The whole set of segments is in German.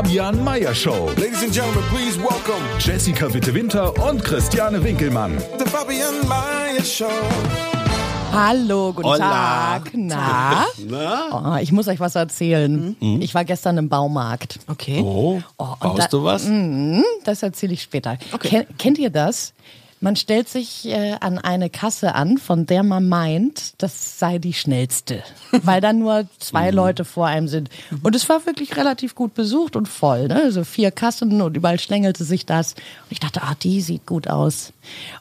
Fabian Meyer Show. Ladies and gentlemen, please welcome Jessica Witte-Winter und Christiane Winkelmann. the Fabian Mayer Show. Hallo, guten Hola. Tag. Na? Na? Oh, ich muss euch was erzählen. Mhm. Ich war gestern im Baumarkt. Okay. Oh, Oh, baust da- du was? Das erzähle ich später. Ken, kennt ihr das? Man stellt sich äh, an eine Kasse an, von der man meint, das sei die schnellste, weil da nur zwei Leute vor einem sind. Und es war wirklich relativ gut besucht und voll. Ne? Also vier Kassen und überall schlängelte sich das. Und ich dachte, ah, die sieht gut aus.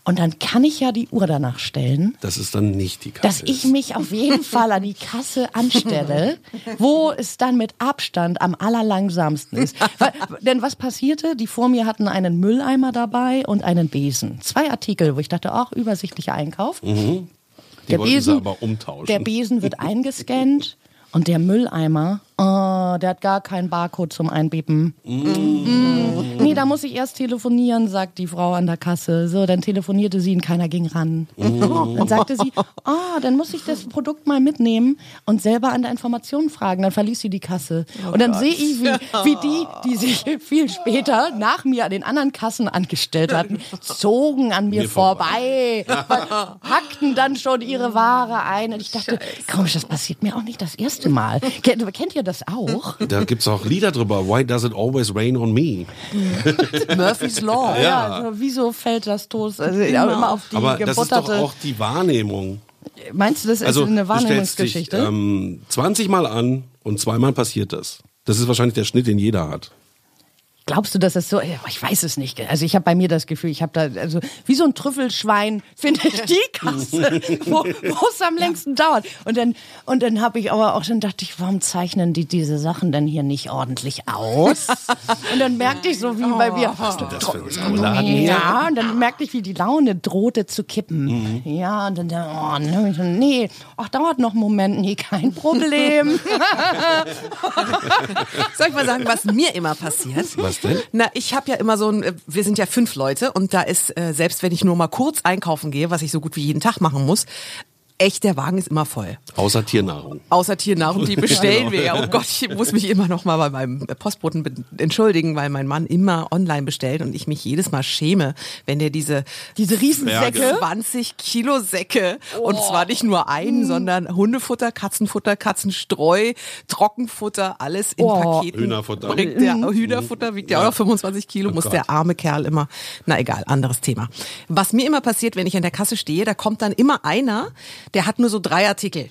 Und dann kann ich ja die Uhr danach stellen Das ist dann nicht die Kasse. dass ich mich auf jeden Fall an die Kasse anstelle, wo es dann mit Abstand am allerlangsamsten ist. Weil, denn was passierte? Die vor mir hatten einen Mülleimer dabei und einen Besen. Zwei Artikel, wo ich dachte, auch übersichtlicher Einkauf. Die Der Besen, aber umtauschen. der Besen wird eingescannt und der Mülleimer, oh, der hat gar keinen Barcode zum Einbieben. Mm. Nee, da muss ich erst telefonieren, sagt die Frau an der Kasse. So, dann telefonierte sie und keiner ging ran. Dann sagte sie, ah, dann muss ich das Produkt mal mitnehmen und selber an der Information fragen. Dann verließ sie die Kasse. und dann sehe ich, wie, wie die, die sich viel später nach mir an den anderen Kassen angestellt hatten, zogen an mir, Mir vorbei, hackten dann schon ihre Ware ein. Und ich dachte, komisch, das passiert mir auch nicht das erste Mal. Kennt, kennt ihr das auch? Da gibt's auch Lieder drüber. Why does it always rain on me? Murphy's Law. Ja. also, wieso fällt das Toast? Also, immer auf die Aber das ist doch auch die Wahrnehmung. Meinst du, das Also ist eine du stellst dich Wahrnehmungsgeschichte? ähm, 20 Mal an und zweimal passiert das. Das ist wahrscheinlich der Schnitt, den jeder hat. Glaubst du, dass es so? Ich weiß es nicht. Also ich habe bei mir das Gefühl, ich habe da also wie so ein Trüffelschwein finde ich die Kasse, wo es am längsten dauert. Und dann und dann habe ich aber auch schon dachte ich, warum zeichnen die diese Sachen denn hier nicht ordentlich aus? Und dann merkte ich so wie bei mir. Das für ein Schokolade. Ja, und dann merkte ich, wie die Laune drohte zu kippen. Ja, und dann, oh, ne, ich so, nee, ach, dauert noch einen Moment, nee, kein Problem. Soll ich mal sagen, was mir immer passiert? Was denn? Na, ich habe ja immer so ein, äh, wir sind ja fünf Leute und da ist, äh, selbst wenn ich nur mal kurz einkaufen gehe, was ich so gut wie jeden Tag machen muss, echt, der Wagen ist immer voll. Außer Tiernahrung. Außer Tiernahrung, die bestellen wir ja. Oh Gott, ich muss mich immer noch mal bei meinem Postboten entschuldigen, weil mein Mann immer online bestellt und ich mich jedes Mal schäme, wenn der diese Diese Riesensäcke. 20 Kilo Säcke und zwar nicht nur einen, sondern Hundefutter, Katzenfutter, Katzenstreu, Trockenfutter, alles in Oh. Paketen. Hühnerfutter. Bringt der Hühnerfutter wiegt ja auch noch 25 Kilo, muss Gott. der arme Kerl immer. Na egal, anderes Thema. Was mir immer passiert, wenn ich an der Kasse stehe, da kommt dann immer einer, der hat nur so drei Artikel.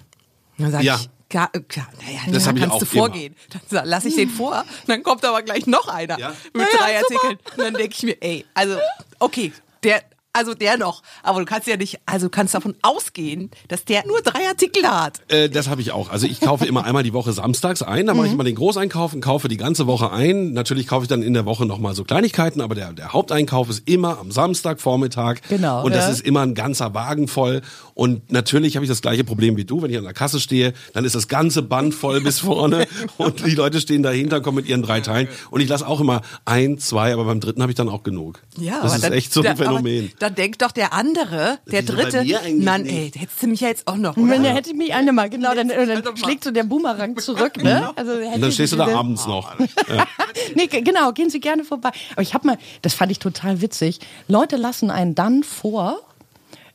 Dann sag Ja. ich, ja, ja, naja, Das ja, kannst du vorgehen. Dann lasse ich den vor, dann kommt aber gleich noch einer Ja. mit Ja, drei. Artikeln. Und dann denke ich mir, ey, also, okay, der, also der noch, aber du kannst ja nicht, also du kannst davon ausgehen, dass der nur drei Artikel hat. Äh, das habe ich auch. Also ich kaufe immer einmal die Woche samstags ein, da mache Mhm. ich immer den Großeinkauf und kaufe die ganze Woche ein. Natürlich kaufe ich dann in der Woche nochmal so Kleinigkeiten, aber der, der Haupteinkauf ist immer am Samstagvormittag. Genau, Und das ja. ist immer ein ganzer Wagen voll. Und natürlich habe ich das gleiche Problem wie du, wenn ich an der Kasse stehe, dann ist das ganze Band voll bis vorne und die Leute stehen dahinter, kommen mit ihren drei Teilen. Und ich lasse auch immer ein, zwei, aber beim dritten habe ich dann auch genug. Ja, das aber ist dann, echt so ein da, Phänomen. Dann denkt doch der andere, der bei dritte, Mann, nicht? ey, hättest du mich ja jetzt auch noch, oder? wenn der hätte mich eine mal, genau, dann, Jetzt dann schlägt so der Boomerang zurück, ne? Also, Und dann stehst du da abends noch. Ja. nee, ge- genau, gehen Sie gerne vorbei. Aber ich habe mal, das fand ich total witzig. Leute lassen einen dann vor,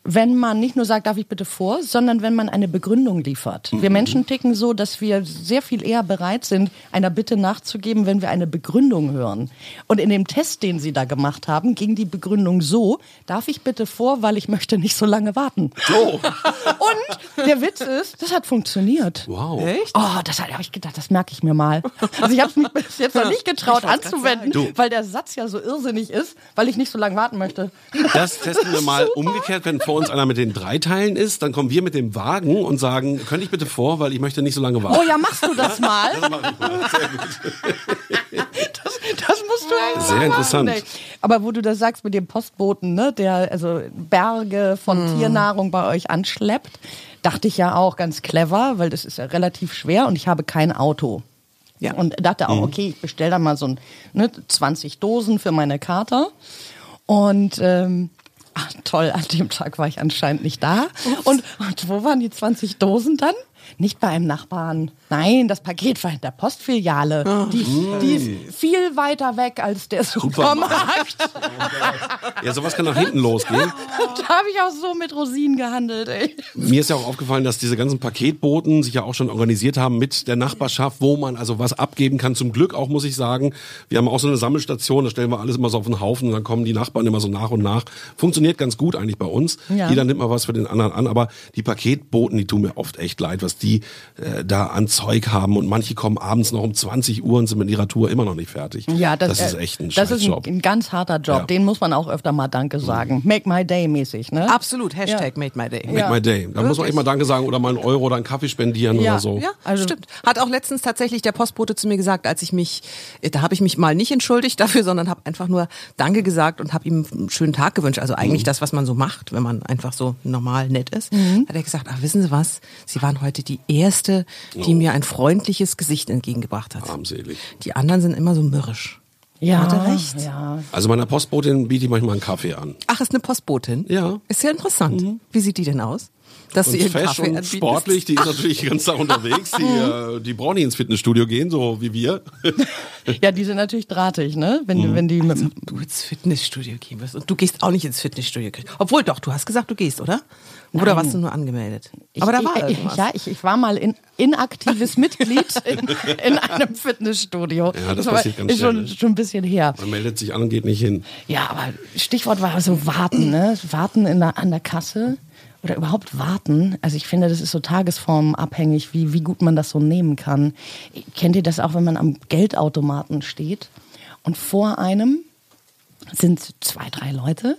wenn man nicht nur sagt, darf ich bitte vor, sondern wenn man eine Begründung liefert. Wir Menschen ticken so, dass wir sehr viel eher bereit sind, einer Bitte nachzugeben, wenn wir eine Begründung hören. Und in dem Test, den Sie da gemacht haben, ging die Begründung so, darf ich bitte vor, weil ich möchte nicht so lange warten. So. Und der Witz ist, das hat funktioniert. Wow. Echt? Oh, das habe ich gedacht, das merke ich mir mal. Also ich habe es mich bis jetzt noch nicht getraut anzuwenden, weil der Satz ja so irrsinnig ist, weil ich nicht so lange warten möchte. Das testen wir mal umgekehrt, wenn vor vor uns einer mit den drei Teilen ist, dann kommen wir mit dem Wagen und sagen, könnte ich bitte vor, weil ich möchte nicht so lange warten. Oh ja, machst du das mal? Das mach ich mal. Sehr gut. Das, das musst du eigentlich Sehr interessant. Machen, ey. Aber wo du das sagst mit dem Postboten, ne, der also Berge von Tiernahrung bei euch anschleppt, dachte ich ja auch ganz clever, weil das ist ja relativ schwer und ich habe kein Auto. Ja. Und dachte auch, okay, ich bestelle da mal so ein, ne, 20 Dosen für meine Kater. Und ähm, ach, toll, an dem Tag war ich anscheinend nicht da. Und, und wo waren die 20 Dosen dann? Nicht bei einem Nachbarn. Nein, das Paket war in der Postfiliale. Die, die ist viel weiter weg als der Supermarkt. Ja, sowas kann nach hinten losgehen. da habe ich auch so mit Rosinen gehandelt, ey. Mir ist ja auch aufgefallen, dass diese ganzen Paketboten sich ja auch schon organisiert haben mit der Nachbarschaft, wo man also was abgeben kann. Zum Glück auch, muss ich sagen. Wir haben auch so eine Sammelstation, da stellen wir alles immer so auf den Haufen und dann kommen die Nachbarn immer so nach und nach. Funktioniert ganz gut eigentlich bei uns. Ja. Jeder nimmt mal was für den anderen an, aber die Paketboten, die tun mir oft echt leid, was die äh, da an Zeug haben und manche kommen abends noch um 20 Uhr und sind mit ihrer Tour immer noch nicht fertig. Ja, das, ist äh, echt ein Das ist ein, ein ganz harter Job. Ja. Den muss man auch öfter mal Danke sagen. Make my day mäßig, ne? Absolut, Hashtag made my day. Make my day. Da muss man echt mal Danke sagen oder mal einen Euro oder einen Kaffee spendieren Ja. oder so. Ja, Also- stimmt. Hat auch letztens tatsächlich der Postbote zu mir gesagt, als ich mich, äh, da habe ich mich mal nicht entschuldigt dafür, sondern habe einfach nur Danke gesagt und habe ihm einen schönen Tag gewünscht. Also eigentlich das, was man so macht, wenn man einfach so normal nett ist. Hat er gesagt, ach wissen Sie was, Sie waren heute die Erste, die mir ein freundliches Gesicht entgegengebracht hat. Armselig. Die anderen sind immer so mürrisch. ja, Hat er recht? Ja. Also meiner Postbotin biete ich manchmal einen Kaffee an. Ach, ist eine Postbotin? Ja. Ist ja interessant. Wie sieht die denn aus? Dass Und sie ihren fesch Kaffee und anbieten? sportlich, die ist natürlich den ganzen Tag unterwegs. Die, äh, die brauchen nicht ins Fitnessstudio gehen, so wie wir. ja, die sind natürlich drahtig, ne? Wenn, Mhm. wenn die mit, du ins Fitnessstudio gehen wirst. Und du gehst auch nicht ins Fitnessstudio. Obwohl doch, du hast gesagt, du gehst, oder? Oder Nein. warst du nur angemeldet? Ich, Aber da war ich, irgendwas. Ja, ich, ich war mal in, inaktives Mitglied in, in einem Fitnessstudio. Ja, das aber passiert ganz ist schon, schnell. schon ein bisschen her. Man meldet sich an und geht nicht hin. Ja, aber Stichwort war so warten, ne? Warten in der, an der Kasse oder überhaupt warten. Also ich finde, das ist so tagesformabhängig, wie, wie gut man das so nehmen kann. Kennt ihr das auch, wenn man am Geldautomaten steht und vor einem sind zwei, drei Leute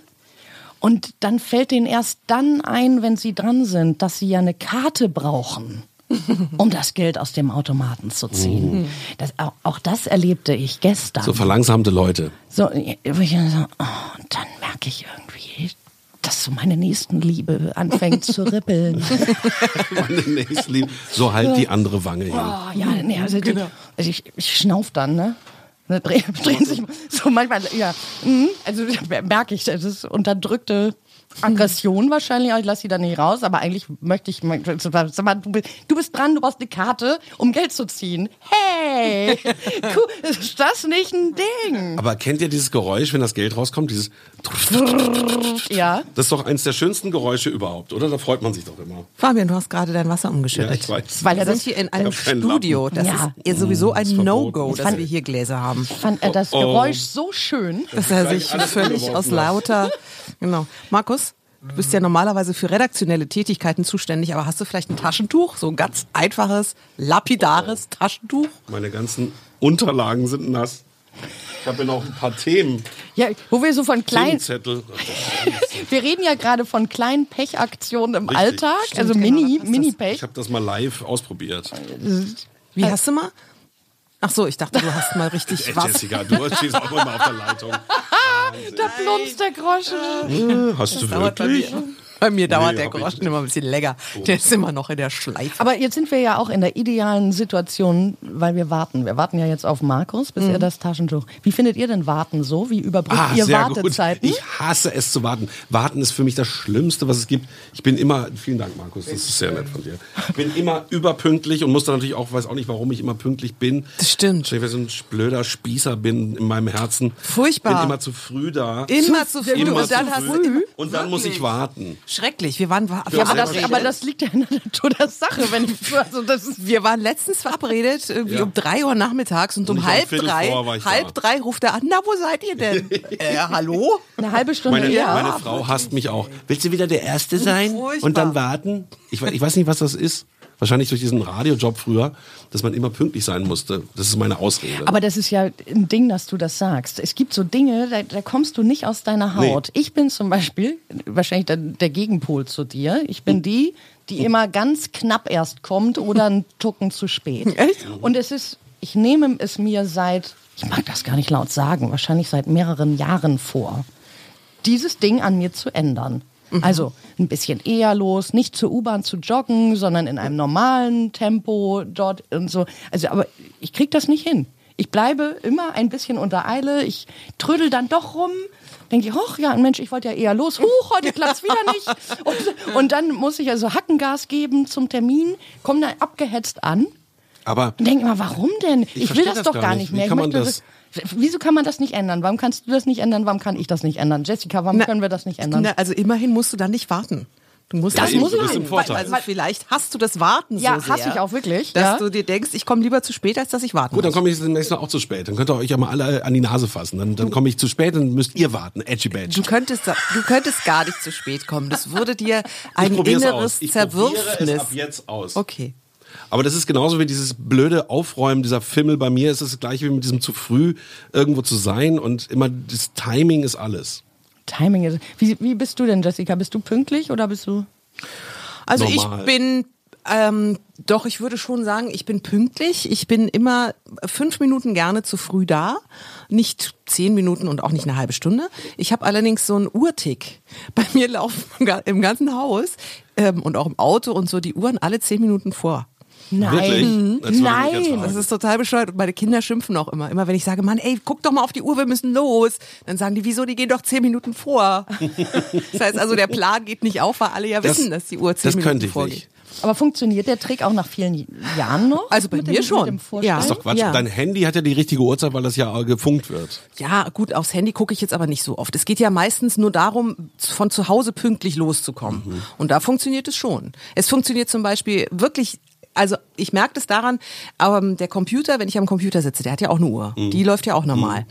und dann fällt denen erst dann ein, wenn sie dran sind, dass sie ja eine Karte brauchen. um das Geld aus dem Automaten zu ziehen. Das, auch, auch das erlebte ich gestern. So verlangsamte Leute. So, ich oh, und dann merke ich irgendwie, dass so meine Nächstenliebe anfängt zu rippeln. Meine Nächstenliebe. So halt die andere Wange hin. Oh, ja, nee, also, die, also ich, ich schnauf dann, ne? Ne, dreh- Drehen sich so manchmal, ja. mhm, Also merke ich, das ist unterdrückte Aggression wahrscheinlich, aber ich lasse sie dann nicht raus, aber eigentlich möchte ich, sag mal, du bist, dran, du brauchst eine Karte, um Geld zu ziehen. Hey, ist das nicht ein Ding? Aber kennt ihr dieses Geräusch, wenn das Geld rauskommt? Dieses. Ja. Das ist doch eins der schönsten Geräusche überhaupt, oder? Da freut man sich doch immer. Fabian, du hast gerade dein Wasser umgeschüttet. Ja, ich weiß. Weil Wir sind hier in einem Ich Studio. Das Ja. ist sowieso ein. No-Go, dass fand- wir hier Gläser haben. fand er das. Geräusch so schön. Dass er sich völlig aus lauter. Genau. Markus, du bist ja normalerweise für redaktionelle Tätigkeiten zuständig, aber hast du vielleicht ein Taschentuch? So ein ganz einfaches, lapidares Taschentuch? Meine ganzen Unterlagen sind nass. Ich habe hier noch ein paar Themen. Ja, wo wir so von kleinen, wir reden ja gerade von kleinen Pechaktionen im Richtig. Alltag, Stimmt, also genau, Mini, das? Mini-Pech. Ich habe das mal live ausprobiert. Wie hast du mal? Ach so, ich dachte, du hast mal richtig Ey, was. Jessica, du stehst auch immer auf der Leitung. Da plumpst der Groschen. Hast du Dauert bei wirklich? Bei mir dauert Nee, der ich Groschen immer ein bisschen länger. Der ist immer noch in der Schleife. Aber jetzt sind wir ja auch in der idealen Situation, weil wir warten. Wir warten ja jetzt auf Markus, bis er das Taschentuch. Wie findet ihr denn Warten so? Wie überbrückt Ah, ihr Wartezeiten? gut. Ich hasse es zu warten. Warten ist für mich das Schlimmste, was es gibt. Ich bin immer, vielen Dank, Markus, das ist sehr nett von dir. Ich bin immer überpünktlich und muss dann natürlich auch, weiß auch nicht, warum ich immer pünktlich bin. Das stimmt. Ich so ein blöder Spießer bin in meinem Herzen. Furchtbar. Bin immer zu früh da. Immer zu früh. Immer und dann zu hast früh. du immer, Und dann muss ich warten. Schrecklich. Wir waren ja, aber das, aber das liegt ja in der Natur der Sache. Wenn ich, also das ist, Wir waren letztens verabredet, irgendwie Ja. um drei Uhr nachmittags und, Und um halb drei, halb da. drei ruft er an, na, wo seid ihr denn? äh, hallo? eine halbe Stunde Meine, eher. meine Frau hasst mich auch. Willst du wieder der Erste sein Furchtbar. und dann warten? Ich, ich weiß nicht, was das ist. Wahrscheinlich durch diesen Radiojob früher, dass man immer pünktlich sein musste. Das ist meine Ausrede. Aber das ist ja ein Ding, dass du das sagst. Es gibt so Dinge, da, da kommst du nicht aus deiner Haut. Ich bin zum Beispiel wahrscheinlich der, der Gegenpol zu dir. Ich bin die, die immer ganz knapp erst kommt oder einen Tucken zu spät. Echt? Und es ist, ich nehme es mir seit, ich mag das gar nicht laut sagen, wahrscheinlich seit mehreren Jahren vor, dieses Ding an mir zu ändern. Also ein bisschen eher los, nicht zur U-Bahn zu joggen, sondern in einem normalen Tempo dort und so. Also, aber ich krieg das nicht hin. Ich bleibe immer ein bisschen unter Eile. Ich trödel dann doch rum. Denke ich, hoch, ja, Mensch, ich wollte ja eher los. Huch, heute klappt's wieder nicht. Und, und dann muss ich also Hackengas geben zum Termin, komme dann abgehetzt an Aber und denke immer, warum denn? Ich, will verstehe das, das doch gar nicht. mehr. kann ich das- Wieso kann man das nicht ändern? Warum kannst du das nicht ändern? Warum kann ich das nicht ändern? Jessica, warum Na, können wir das nicht ändern? Na, also immerhin musst du dann nicht warten. Du musst Das eben- muss sein. Vorteil. Also vielleicht hast du das Warten Ja, so sehr, hasse ich auch wirklich, Dass ja. du dir denkst, ich komme lieber zu spät, als dass ich warten Gut, dann komme ich demnächst noch auch zu spät. Dann könnt ihr euch ja mal alle an die Nase fassen. Dann, dann komme ich zu spät und müsst ihr warten. Edgy Badge. Du könntest, du könntest gar nicht zu spät kommen. Das würde dir ein Ich inneres aus. Ich probiere es Zerwürfnis. ab jetzt aus. Okay. Aber das ist genauso wie dieses blöde Aufräumen, dieser Fimmel bei mir. ist Es das gleiche wie mit diesem zu früh irgendwo zu sein und immer das Timing ist alles. Timing ist. Wie, wie bist du denn, Jessica? Bist du pünktlich oder bist du? Also Normal. ich bin, ähm, doch, ich würde schon sagen, ich bin pünktlich. Ich bin immer fünf Minuten gerne zu früh da. Nicht zehn Minuten und auch nicht eine halbe Stunde. Ich habe allerdings so einen Uhrtick. Bei mir laufen im ga- im ganzen Haus ähm, und auch im Auto und so die Uhren alle zehn Minuten vor. Nein. Nein. Das ist total bescheuert. Und meine Kinder schimpfen auch immer. Immer wenn ich sage, Mann, ey, guck doch mal auf die Uhr, wir müssen los. Dann sagen die, wieso, die gehen doch zehn Minuten vor. das heißt also, der Plan geht nicht auf, weil alle ja Das- wissen, dass die Uhr zehn das Minuten könnte ich vorgeht. nicht. Aber funktioniert der Trick auch nach vielen Jahren noch? Also bei Mit mir dem, schon. Ja. Das ist doch Quatsch. Ja. Dein Handy hat ja die richtige Uhrzeit, weil das ja gefunkt wird. Ja, gut, aufs Handy gucke ich jetzt aber nicht so oft. Es geht ja meistens nur darum, von zu Hause pünktlich loszukommen. Mhm. Und da funktioniert es schon. Es funktioniert zum Beispiel wirklich. Also ich merke das daran, ähm, der Computer, wenn ich am Computer sitze, der hat ja auch eine Uhr. Mhm. Die läuft ja auch normal.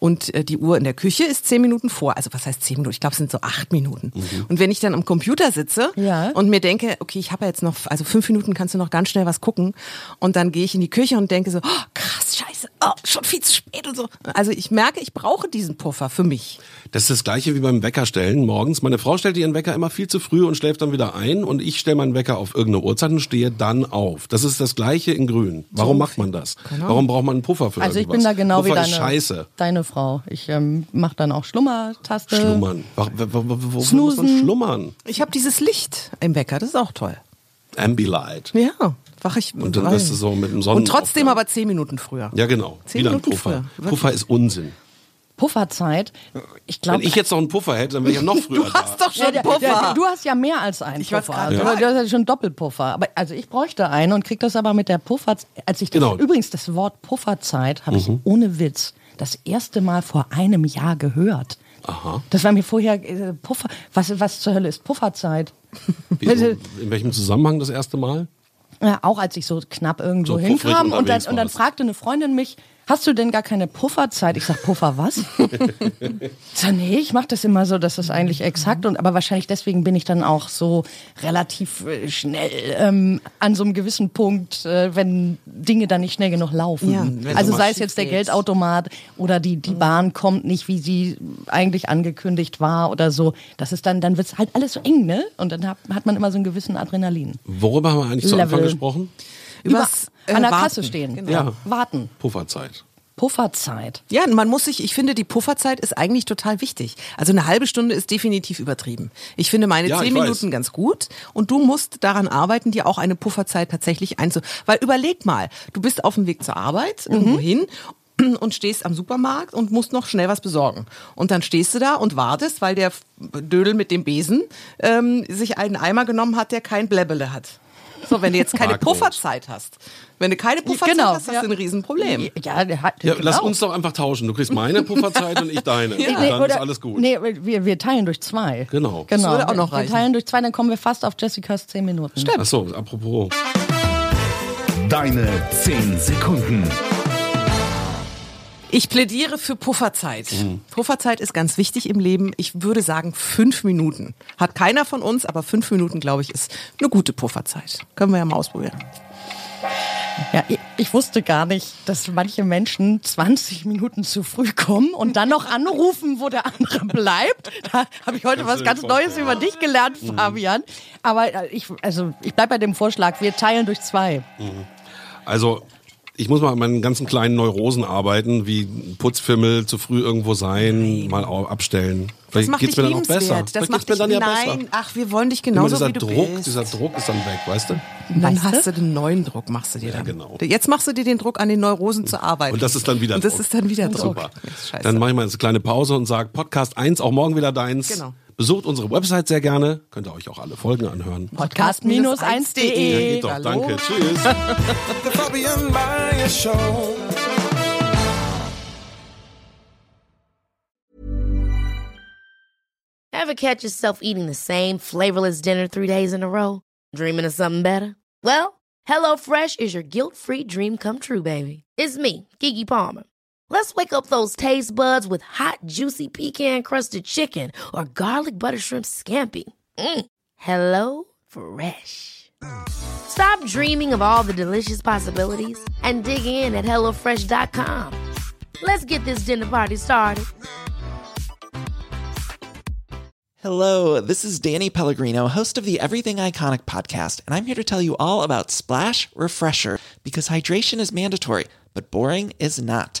Und äh, die Uhr in der Küche ist zehn Minuten vor. Also was heißt zehn Minuten? Ich glaube, es sind so acht Minuten. Mhm. Und wenn ich dann am Computer sitze Ja. und mir denke, okay, ich habe ja jetzt noch, also fünf Minuten kannst du noch ganz schnell was gucken. Und dann gehe ich in die Küche und denke so, oh, krass, scheiße, oh, schon viel zu spät und so. Also ich merke, ich brauche diesen Puffer für mich. Das ist das gleiche wie beim Weckerstellen morgens. Meine Frau stellt ihren Wecker immer viel zu früh und schläft dann wieder ein und ich stelle meinen Wecker auf irgendeine Uhrzeit und stehe dann auf. Das ist das gleiche in grün. Warum macht man das? Warum braucht man einen Puffer für Also ich irgendwas? bin da genau Puffer wie ist deine, scheiße. deine Frau. Ich ähm, mache dann auch Schlummertaste. Schlummern. Wo, muss man Snoosen. schlummern? Ich habe dieses Licht im Wecker, das ist auch toll. Ambilight. Ja, wach ich. Und dann wirst du so mit dem Sonnen Und trotzdem aber zehn Minuten früher. Ja, genau. Zehn Wieder ein Minuten Puffer. früher. Puffer ist Unsinn. Pufferzeit. Ich Wenn glaube, ich jetzt noch einen Puffer hätte, dann wäre ich ja noch früher Du hast da. doch schon Ja, der, Puffer. der, du hast ja mehr als einen Ich Puffer. gerade Du, hast ja schon Doppelpuffer. Aber also ich bräuchte einen und krieg das aber mit der Pufferzeit. Als ich das, Genau. Übrigens, das Wort Pufferzeit habe ich ohne Witz das erste Mal vor einem Jahr gehört. Aha. Das war mir vorher äh, Puffer. Was, was zur Hölle ist Pufferzeit? Wieso, in welchem Zusammenhang das erste Mal? Ja, auch als ich so knapp irgendwo So hinkam und dann, und dann fragte eine Freundin mich, hast du denn gar keine Pufferzeit? Ich sag, Puffer was? ich sag, nee, ich mache das immer so, das ist eigentlich exakt. Und, aber wahrscheinlich deswegen bin ich dann auch so relativ äh, schnell ähm, an so einem gewissen Punkt, äh, wenn Dinge dann nicht schnell genug laufen. Ja, also sei es jetzt der. Geldautomat oder die, die Bahn kommt nicht, wie sie eigentlich angekündigt war oder so. Das ist dann, dann wird's halt alles so eng, ne? Und dann hat, hat man immer so einen gewissen Adrenalin. Worüber haben wir eigentlich zu Level. Anfang gesprochen? Übers, Über, an der warten. Kasse stehen. Genau. Ja. Warten. Pufferzeit. Pufferzeit. Ja, man muss sich, ich finde, die Pufferzeit ist eigentlich total wichtig. Also eine halbe Stunde ist definitiv übertrieben. Ich finde meine Ja, zehn ich weiß. Minuten ganz gut und du musst daran arbeiten, dir auch eine Pufferzeit tatsächlich einzu... Weil überleg mal, du bist auf dem Weg zur Arbeit, irgendwo hin und stehst am Supermarkt und musst noch schnell was besorgen. Und dann stehst du da und wartest, weil der Dödel mit dem Besen ähm, sich einen Eimer genommen hat, der kein Bläbbele hat. So, wenn du jetzt keine Barcode. Pufferzeit hast. Wenn du keine Pufferzeit Genau, hast, hast ja. du ein Riesenproblem. Ja, der hat. Ja, genau. lass uns doch einfach tauschen. Du kriegst meine Pufferzeit und ich deine. Nee, Und nee, dann ist oder- alles gut. Nee, wir, wir teilen durch zwei. Genau. genau. Das würde auch noch wir reichen. teilen durch zwei, dann kommen wir fast auf Jessicas zehn Minuten. Stimmt. Ach so, apropos. Deine 10 Sekunden. Ich plädiere für Pufferzeit. Mhm. Pufferzeit ist ganz wichtig im Leben. Ich würde sagen fünf Minuten. Hat keiner von uns, aber fünf Minuten, glaube ich, ist eine gute Pufferzeit. Können wir ja mal ausprobieren. Ja, ich, ich wusste gar nicht, dass manche Menschen 20 Minuten zu früh kommen und dann noch anrufen, wo der andere bleibt. Da habe ich heute was ganz Neues über dich gelernt, Fabian. Aber äh, ich, also ich bleib bei dem Vorschlag, wir teilen durch zwei. Also ich muss mal an meinen ganzen kleinen Neurosen arbeiten, wie Putzfimmel, zu früh irgendwo sein, mal au- abstellen. Das Vielleicht macht geht's mir dann auch besser. Das Vielleicht macht mir dann ja nein, besser. ach, wir wollen dich Immer genauso, dieser wie du Druck, bist. dieser Druck ist dann weg, weißt du? dann Weißt hast du? den neuen Druck, machst du dir dann. genau. Jetzt machst du dir den Druck an den Neurosen zu arbeiten. Und das ist dann wieder Und das Druck. ist dann wieder Druck. Super. Dann mache ich mal eine kleine Pause und sage Podcast 1, auch morgen wieder deins. Genau. Besucht unsere Website sehr gerne. Könnt ihr euch auch alle Folgen anhören. Podcast-1.de. Geht doch, Hallo. danke. Tschüss. The Fabian Meyer Show. Ever catch yourself eating the same flavorless dinner three days in a row? Dreaming of something better? Well, HelloFresh is your guilt-free dream come true, baby. It's me, Kiki Palmer. Let's wake up those taste buds with hot, juicy pecan-crusted chicken or garlic butter shrimp scampi. Mm. Hello Fresh. Stop dreaming of all the delicious possibilities and dig in at HelloFresh.com. Let's get this dinner party started. Hello, this is Danny Pellegrino, host of the Everything Iconic podcast, and I'm here to tell you all about Splash Refresher because hydration is mandatory, but boring is not.